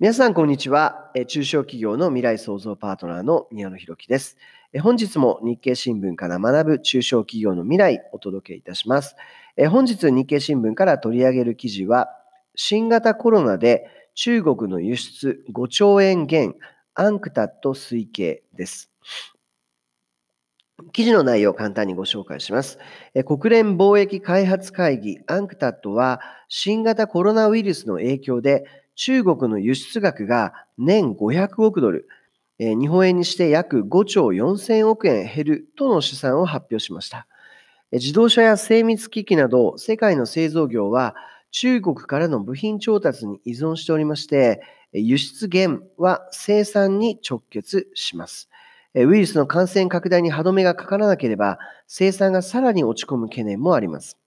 皆さん、こんにちは。中小企業の未来創造パートナーの宮野博樹です。本日も日経新聞から学ぶ中小企業の未来お届けいたします。本日日経新聞から取り上げる記事は、新型コロナで中国の輸出5兆円減、アンクタット推計です。記事の内容を簡単にご紹介します。国連貿易開発会議アンクタットは新型コロナウイルスの影響で中国の輸出額が年500億ドル、日本円にして約5兆4000億円減るとの試算を発表しました。自動車や精密機器など世界の製造業は中国からの部品調達に依存しておりまして、輸出減は生産に直結します。ウイルスの感染拡大に歯止めがかからなければ、生産がさらに落ち込む懸念もあります。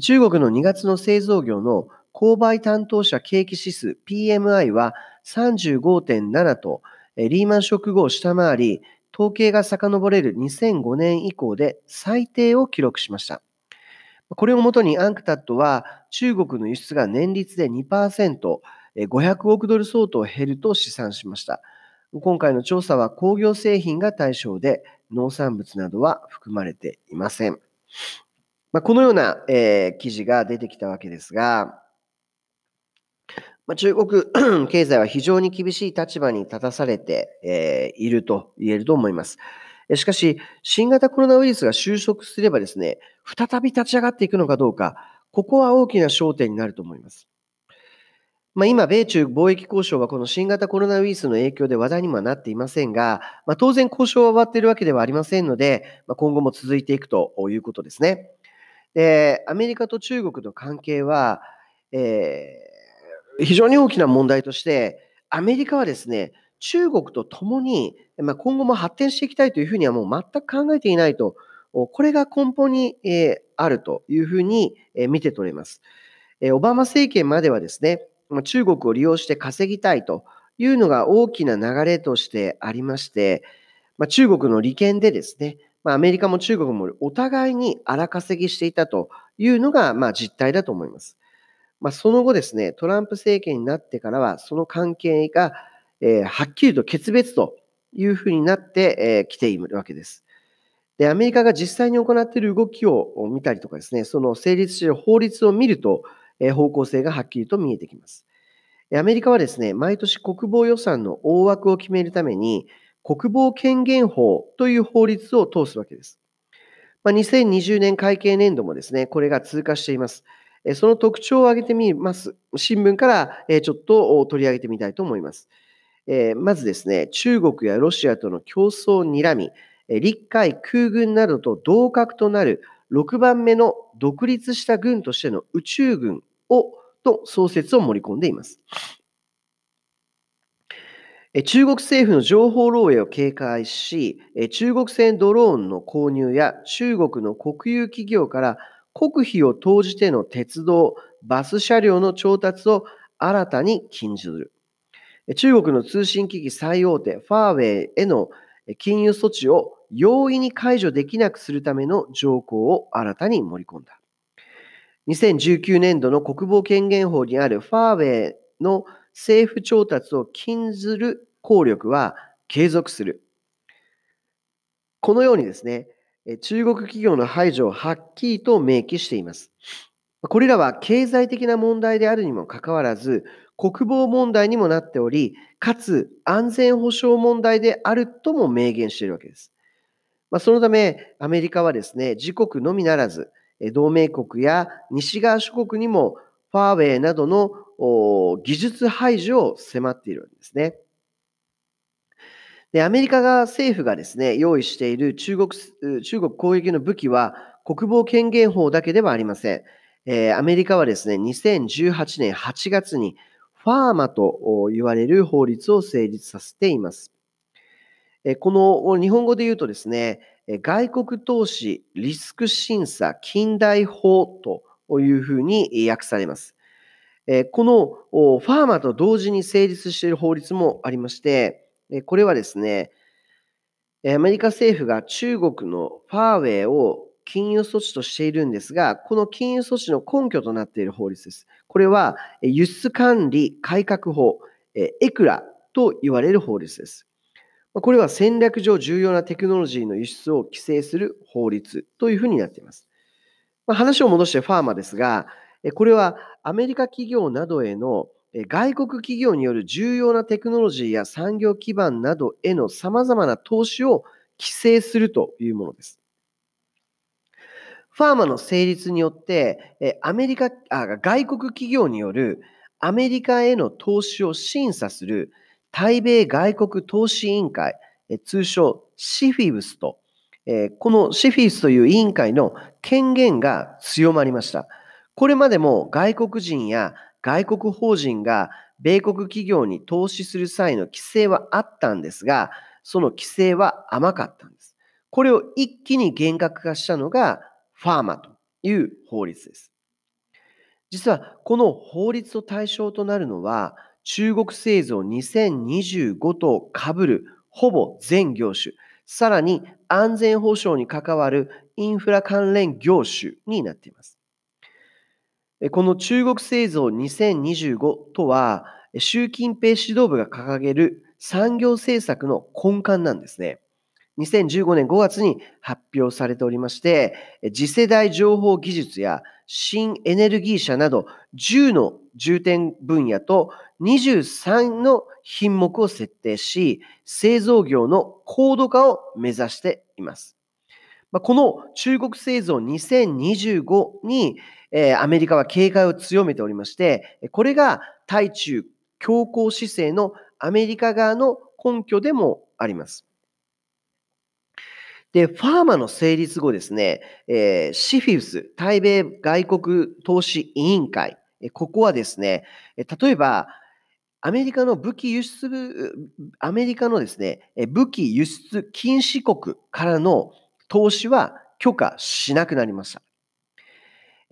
中国の2月の製造業の購買担当者景気指数 PMI は35.7と、リーマンショック後を下回り、統計が遡れる2005年以降で最低を記録しました。これをもとにアンクタットは中国の輸出が年率で2%、500億ドル相当減ると試算しました。今回の調査は工業製品が対象で農産物などは含まれていません。まあ、このような、えー、記事が出てきたわけですが、まあ、中国 経済は非常に厳しい立場に立たされてえーいると言えると思います。しかし、新型コロナウイルスが収束すればですね、再び立ち上がっていくのかどうか、ここは大きな焦点になると思います。まあ、今、米中貿易交渉はこの新型コロナウイルスの影響で話題にもなっていませんが、まあ、当然交渉は終わっているわけではありませんので、まあ、今後も続いていくということですね。で、アメリカと中国の関係は、えー非常に大きな問題として、アメリカはですね、中国と共に、まあ、今後も発展していきたいというふうにはもう全く考えていないと、これが根本に、えあるというふうに、え見て取れます。えオバマ政権まではですね、中国を利用して稼ぎたいというのが大きな流れとしてありまして、まあ、中国の利権でですね、まあ、アメリカも中国もお互いに荒稼ぎしていたというのが、まあ、実態だと思います。まあ、その後ですね、トランプ政権になってからは、その関係が、えー、はっきりと決別というふうになってき、えー、ているわけです。で、アメリカが実際に行っている動きを見たりとかですね、その成立している法律を見ると、えー、方向性がはっきりと見えてきます。アメリカはですね、毎年国防予算の大枠を決めるために、国防権限法という法律を通すわけです。まあ、2020年会計年度もですね、これが通過しています。その特徴を挙げてみます。新聞からちょっと取り上げてみたいと思います。まずですね、中国やロシアとの競争を睨み、陸海空軍などと同格となる6番目の独立した軍としての宇宙軍をと創設を盛り込んでいます。中国政府の情報漏洩を警戒し、中国製ドローンの購入や中国の国有企業から国費を投じての鉄道、バス車両の調達を新たに禁じる。中国の通信機器最大手、ファーウェイへの金融措置を容易に解除できなくするための条項を新たに盛り込んだ。2019年度の国防権限法にあるファーウェイの政府調達を禁ずる効力は継続する。このようにですね、中国企業の排除をはっきりと明記しています。これらは経済的な問題であるにもかかわらず、国防問題にもなっており、かつ安全保障問題であるとも明言しているわけです。まあ、そのため、アメリカはですね、自国のみならず、同盟国や西側諸国にもファーウェイなどの技術排除を迫っているんですね。で、アメリカが政府がですね、用意している中国、中国攻撃の武器は国防権限法だけではありません。えー、アメリカはですね、2018年8月にファーマと言われる法律を成立させています。この日本語で言うとですね、外国投資リスク審査近代法というふうに訳されます。このファーマと同時に成立している法律もありまして、これはですね、アメリカ政府が中国のファーウェイを金融措置としているんですが、この金融措置の根拠となっている法律です。これは、輸出管理改革法、エクラと言われる法律です。これは戦略上重要なテクノロジーの輸出を規制する法律というふうになっています。話を戻してファーマですが、これはアメリカ企業などへの外国企業による重要なテクノロジーや産業基盤などへの様々な投資を規制するというものです。ファーマの成立によって、アメリカあ外国企業によるアメリカへの投資を審査する対米外国投資委員会、通称シフィブスと、このシフィブスという委員会の権限が強まりました。これまでも外国人や外国法人が米国企業に投資する際の規制はあったんですが、その規制は甘かったんです。これを一気に厳格化したのがファーマという法律です。実はこの法律と対象となるのは中国製造2025と被るほぼ全業種、さらに安全保障に関わるインフラ関連業種になっています。この中国製造2025とは、習近平指導部が掲げる産業政策の根幹なんですね。2015年5月に発表されておりまして、次世代情報技術や新エネルギー車など10の重点分野と23の品目を設定し、製造業の高度化を目指しています。まあこの中国製造2025にえアメリカは警戒を強めておりまして、これが対中強硬姿勢のアメリカ側の根拠でもあります。で、ファーマの成立後ですね、えー、シフィウス、対米外国投資委員会、ここはですね、例えば、アメリカの武器輸出、アメリカのですね、武器輸出禁止国からの投資は許可しなくなりました。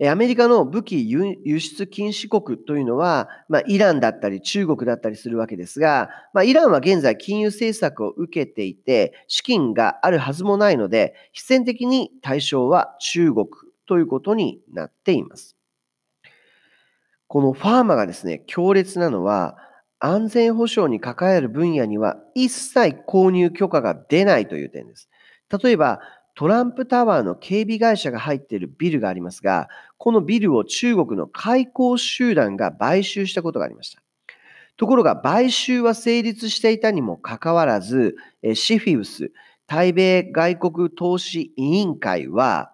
アメリカの武器輸出禁止国というのは、まあ、イランだったり中国だったりするわけですが、まあ、イランは現在金融政策を受けていて、資金があるはずもないので、必然的に対象は中国ということになっています。このファーマがですね、強烈なのは、安全保障に関わる分野には一切購入許可が出ないという点です。例えば、トランプタワーの警備会社が入っているビルがありますが、このビルを中国の開港集団が買収したことがありました。ところが、買収は成立していたにもかかわらず、シフィウス、対米外国投資委員会は、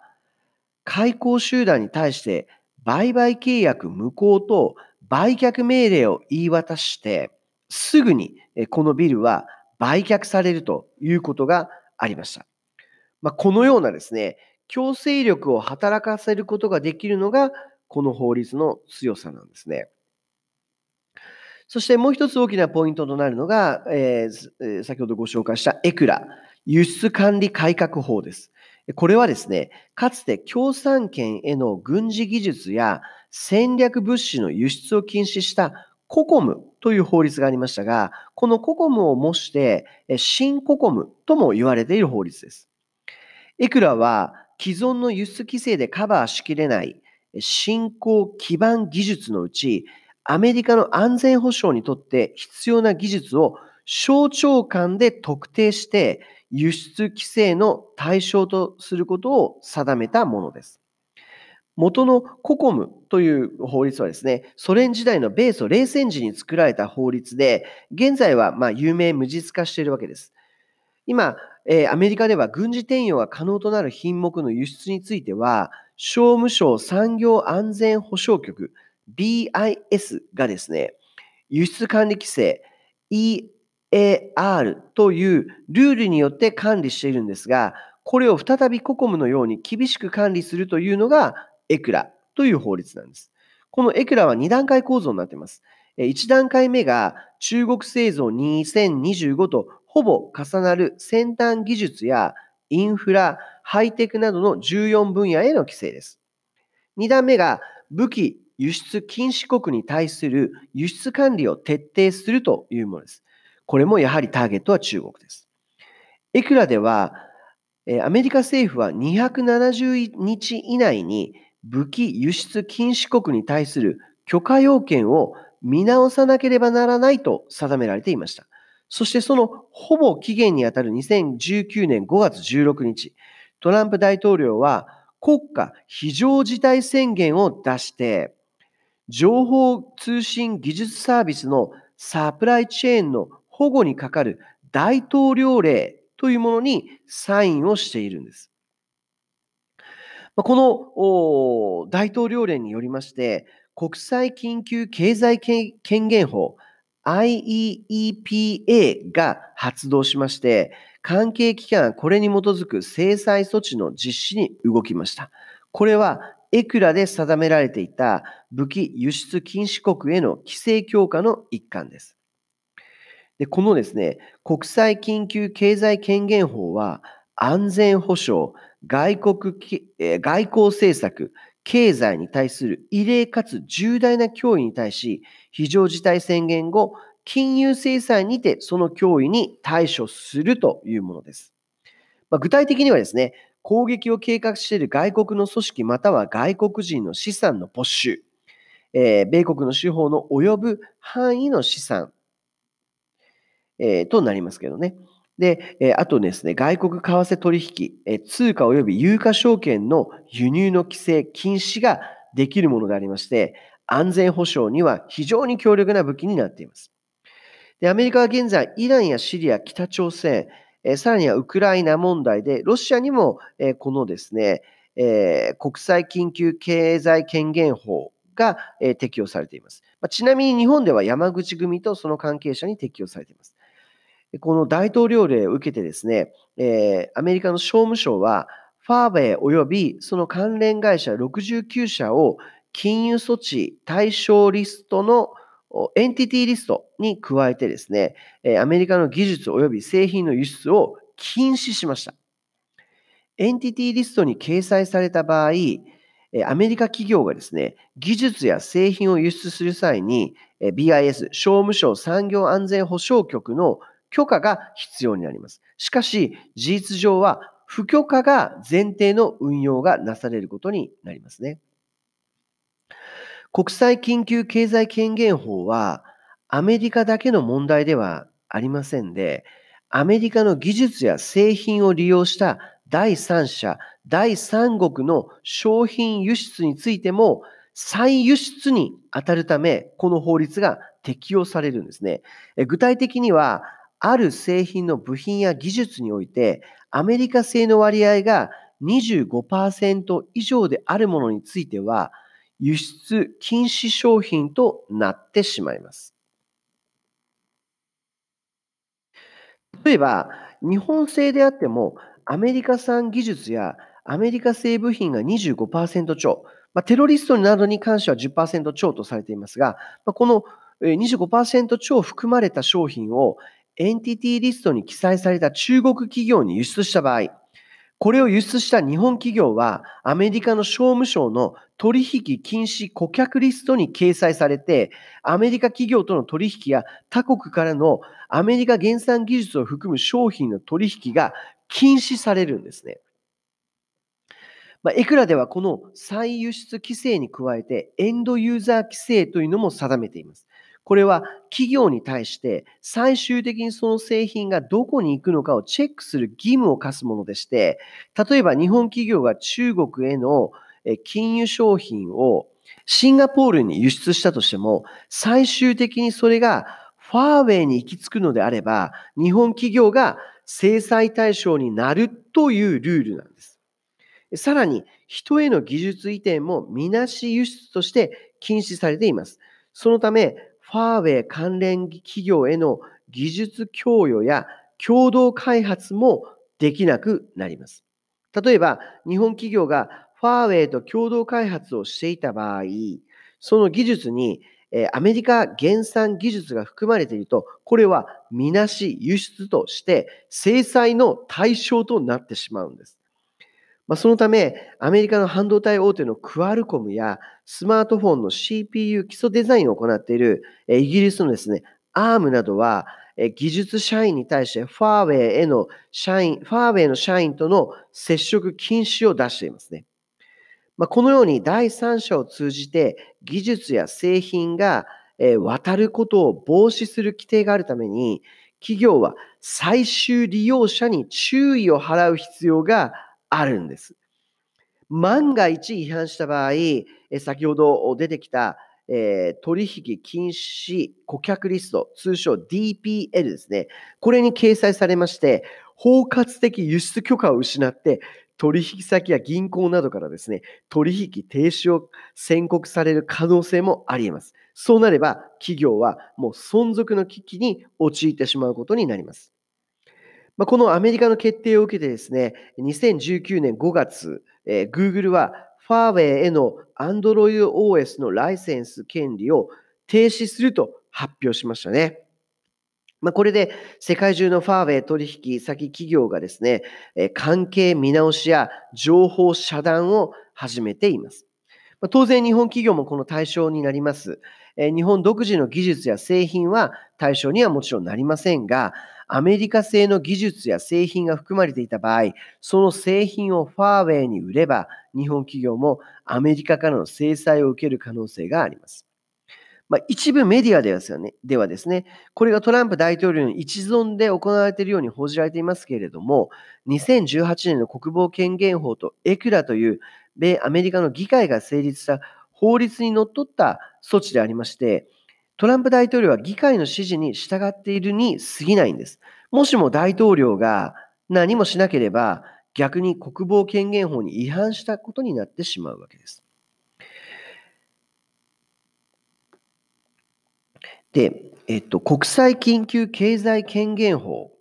開港集団に対して売買契約無効と売却命令を言い渡して、すぐにこのビルは売却されるということがありました。まあ、このようなですね、強制力を働かせることができるのが、この法律の強さなんですね。そしてもう一つ大きなポイントとなるのが、えー、先ほどご紹介したエクラ、輸出管理改革法です。これはですね、かつて共産圏への軍事技術や戦略物資の輸出を禁止したココムという法律がありましたが、このココムを模して、新ココムとも言われている法律です。いくらは既存の輸出規制でカバーしきれない新興基盤技術のうち、アメリカの安全保障にとって必要な技術を省庁間で特定して輸出規制の対象とすることを定めたものです。元のココムという法律はですね、ソ連時代の米ソ冷戦時に作られた法律で、現在はま有名無実化しているわけです。今、えー、アメリカでは軍事転用が可能となる品目の輸出については、商務省産業安全保障局 BIS がですね、輸出管理規制 EAR というルールによって管理しているんですが、これを再びココムのように厳しく管理するというのがエクラという法律なんです。このエクラは2段階構造になっています。1段階目が中国製造2025とほぼ重なる先端技術やインフラ、ハイテクなどの14分野への規制です。2段目が武器輸出禁止国に対する輸出管理を徹底するというものです。これもやはりターゲットは中国です。エクラでは、アメリカ政府は270日以内に武器輸出禁止国に対する許可要件を見直さなければならないと定められていました。そしてそのほぼ期限にあたる2019年5月16日、トランプ大統領は国家非常事態宣言を出して、情報通信技術サービスのサプライチェーンの保護にかかる大統領令というものにサインをしているんです。この大統領令によりまして、国際緊急経済権限法 IEEPA が発動しまして、関係機関これに基づく制裁措置の実施に動きました。これはエクラで定められていた武器輸出禁止国への規制強化の一環です。でこのですね、国際緊急経済権限法は安全保障、外国、外交政策、経済に対する異例かつ重大な脅威に対し、非常事態宣言後、金融制裁にてその脅威に対処するというものです。まあ、具体的にはですね、攻撃を計画している外国の組織または外国人の資産の没収、えー、米国の司法の及ぶ範囲の資産、えー、となりますけどね。で、えあとですね、外国為替取引、え通貨及び有価証券の輸入の規制、禁止ができるものでありまして、安全保障には非常に強力な武器になっています。でアメリカは現在、イランやシリア、北朝鮮、えさらにはウクライナ問題で、ロシアにも、えこのですね、え国際緊急経済権限法が、え適用されています。まちなみに日本では山口組とその関係者に適用されています。この大統領令を受けてですね、えアメリカの商務省は、ファーウェイ及びその関連会社69社を金融措置対象リストのエンティティリストに加えてですね、アメリカの技術及び製品の輸出を禁止しました。エンティティリストに掲載された場合、アメリカ企業がですね、技術や製品を輸出する際に、BIS、商務省産業安全保障局の許可が必要になります。しかし、事実上は不許可が前提の運用がなされることになりますね。国際緊急経済権限法はアメリカだけの問題ではありませんで、アメリカの技術や製品を利用した第三者、第三国の商品輸出についても再輸出に当たるため、この法律が適用されるんですね。具体的には、ある製品の部品や技術において、アメリカ製の割合が25%以上であるものについては、輸出禁止商品となってしまいます。例えば、日本製であっても、アメリカ産技術やアメリカ製部品が25%超、まあ、テロリストなどに関しては10%超とされていますが、まあ、この25%超含まれた商品をエンティティリストに記載された中国企業に輸出した場合、これを輸出した日本企業は、アメリカの商務省の取引禁止顧客リストに掲載されて、アメリカ企業との取引や他国からのアメリカ原産技術を含む商品の取引が禁止されるんですね。まあ、エクラではこの再輸出規制に加えて、エンドユーザー規制というのも定めています。これは企業に対して最終的にその製品がどこに行くのかをチェックする義務を課すものでして、例えば日本企業が中国への金融商品をシンガポールに輸出したとしても、最終的にそれがファーウェイに行き着くのであれば、日本企業が制裁対象になるというルールなんです。さらに、人への技術移転もみなし輸出として禁止されています。そのため、ファーウェイ関連企業への技術供与や共同開発もできなくなります。例えば、日本企業がファーウェイと共同開発をしていた場合、その技術にアメリカ原産技術が含まれていると、これはみなし輸出として制裁の対象となってしまうんです。まあ、そのため、アメリカの半導体大手のクアルコムやスマートフォンの CPU 基礎デザインを行っているイギリスのですね、ARM などは、技術社員に対してファーウェイへの社員、ファーウェイの社員との接触禁止を出していますね。まあ、このように第三者を通じて技術や製品が渡ることを防止する規定があるために、企業は最終利用者に注意を払う必要があるんです。万が一違反した場合、先ほど出てきた、えー取引禁止顧客リスト、通称 DPL ですね。これに掲載されまして、包括的輸出許可を失って、取引先や銀行などからですね、取引停止を宣告される可能性もあり得ます。そうなれば、企業はもう存続の危機に陥ってしまうことになります。まあ、このアメリカの決定を受けてですね、2019年5月、えー Google はファーウェイへの Android OS のライセンス権利を停止すると発表しましたね。まあ、これで世界中のファーウェイ取引先企業がですね、えー関係見直しや情報遮断を始めています。まあ当然日本企業もこの対象になります。日本独自の技術や製品は対象にはもちろんなりませんが、アメリカ製の技術や製品が含まれていた場合、その製品をファーウェイに売れば、日本企業もアメリカからの制裁を受ける可能性があります。まあ、一部メディアではですよねではですね、これがトランプ大統領の一存で行われているように報じられていますけれども、2018年の国防権限法とエクラという米アメリカの議会が成立した法律にのっとった措置でありまして、トランプ大統領は議会の指示に従っているに過ぎないんです。もしも大統領が何もしなければ、逆に国防権限法に違反したことになってしまうわけです。で、えっと、国際緊急経済権限法。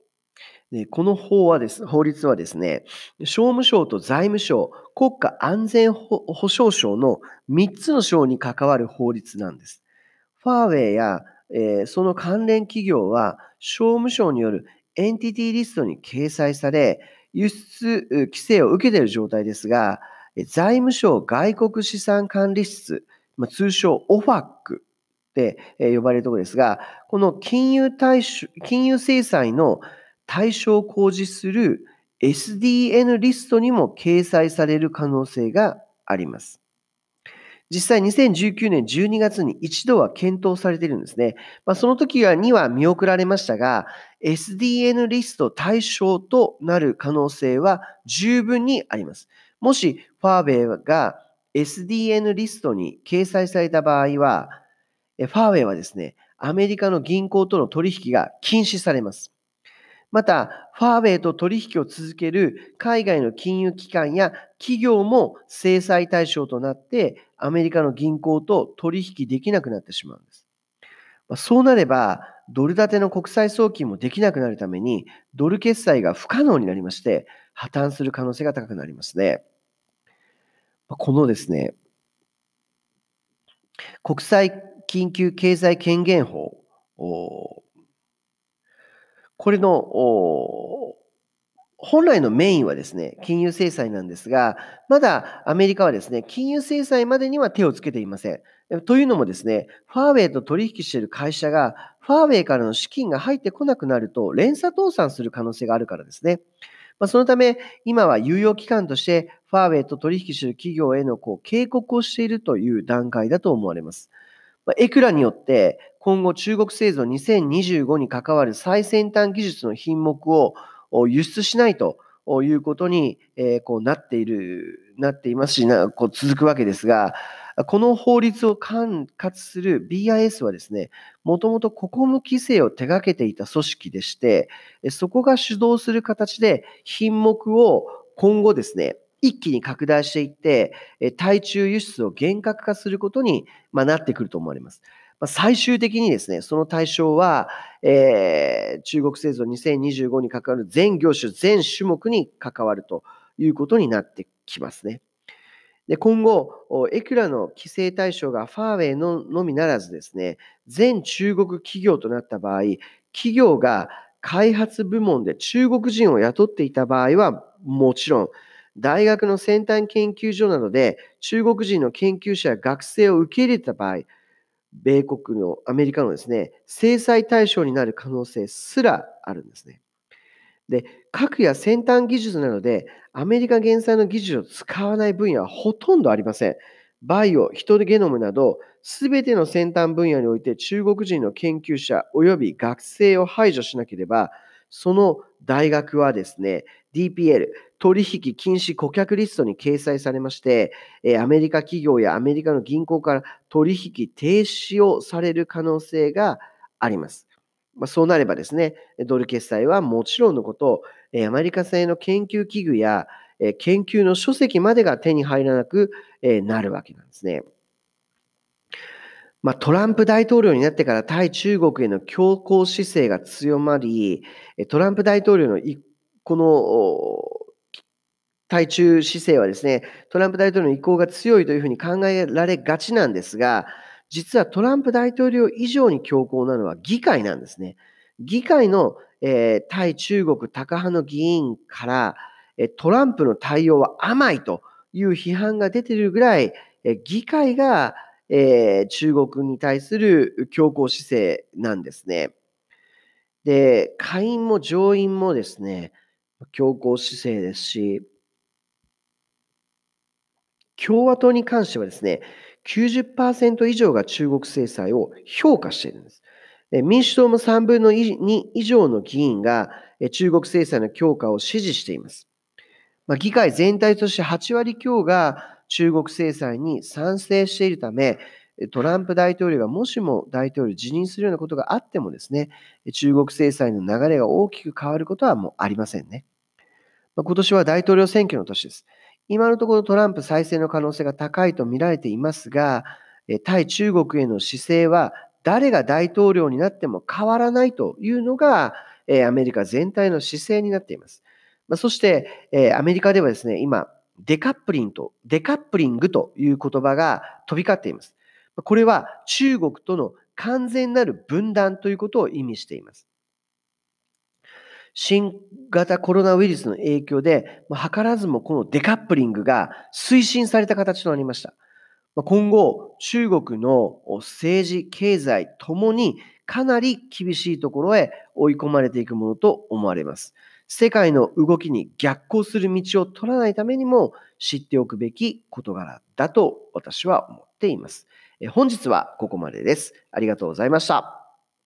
この法はです、法律はですね、商務省と財務省、国家安全保障省の3つの省に関わる法律なんです。ファーウェイや、えーその関連企業は商務省によるエンティティリストに掲載され、輸出規制を受けている状態ですが、財務省外国資産管理室、まあ通称 OFAC って呼ばれるところですが、この金融対象金融制裁の対象を講じする SDN リストにも掲載される可能性があります。実際2019年12月に一度は検討されているんですね。まあ、その時には見送られましたが、SDN リスト対象となる可能性は十分にあります。もしファーウェイが SDN リストに掲載された場合は、ファーウェイはですね、アメリカの銀行との取引が禁止されます。また、ファーウェイと取引を続ける海外の金融機関や企業も制裁対象となって、アメリカの銀行と取引できなくなってしまうんです。まそうなれば、ドル建ての国際送金もできなくなるために、ドル決済が不可能になりまして、破綻する可能性が高くなりますね。このですね、国際緊急経済権限法、これのお本来のメインはですね、金融制裁なんですが、まだアメリカはですね、金融制裁までには手をつけていません。というのもですね、ファーウェイと取引している会社が、ファーウェイからの資金が入ってこなくなると、連鎖倒産する可能性があるからですね。まあ、そのため、今は猶予期間として、ファーウェイと取引している企業へのこう警告をしているという段階だと思われます。まあエクラによって、今後中国製造2025に関わる最先端技術の品目を輸出しないということに、なっている、なっていますし、続くわけですが、この法律を管轄する BIS はですね、もともと国務規制を手掛けていた組織でして、そこが主導する形で品目を今後ですね、一気に拡大していって、対中輸出を厳格化することに、なってくると思われます。最終的にですね、その対象は、えー中国製造2025に関わる全業種、全種目に関わるということになってきますね。で今後、エクラの規制対象がファーウェイののみならずですね、全中国企業となった場合、企業が開発部門で中国人を雇っていた場合は、もちろん、大学の先端研究所などで中国人の研究者や学生を受け入れた場合、米国のアメリカのですね、制裁対象になる可能性すらあるんですね。で、核や先端技術などでアメリカ原産の技術を使わない分野はほとんどありません。バイオ、人ゲノムなど、すべての先端分野において中国人の研究者及び学生を排除しなければ、その大学はですね、DPL、取引禁止顧客リストに掲載されまして、アメリカ企業やアメリカの銀行から取引停止をされる可能性があります。まあ、そうなればですね、ドル決済はもちろんのこと、アメリカ製の研究器具や研究の書籍までが手に入らなくなるわけなんですね。まあ、トランプ大統領になってから対中国への強硬姿勢が強まり、トランプ大統領のこの対中姿勢はですね、トランプ大統領の意向が強いというふうに考えられがちなんですが、実はトランプ大統領以上に強硬なのは議会なんですね。議会の、えー、対中国タカ派の議員から、えトランプの対応は甘いという批判が出ているぐらい、え議会が、えー、中国に対する強硬姿勢なんですね。で、下院も上院もですね、強硬姿勢ですし、共和党に関してはですね、90%以上が中国制裁を評価しているんです。民主党も3分の2以上の議員が中国制裁の強化を支持しています。まあ、議会全体として8割強が中国制裁に賛成しているため、トランプ大統領がもしも大統領辞任するようなことがあってもですね、中国制裁の流れが大きく変わることはもうありませんね。今年は大統領選挙の年です。今のところトランプ再選の可能性が高いと見られていますが、対中国への姿勢は誰が大統領になっても変わらないというのが、アメリカ全体の姿勢になっています。そして、アメリカではですね、今、デカップリングデカップリングという言葉が飛び交っています。これは中国との完全なる分断ということを意味しています。新型コロナウイルスの影響で、図らずもこのデカップリングが推進された形となりました。今後、中国の政治、経済ともにかなり厳しいところへ追い込まれていくものと思われます。世界の動きに逆行する道を取らないためにも知っておくべき事柄だと私は思っています。本日はここまでです。ありがとうございました。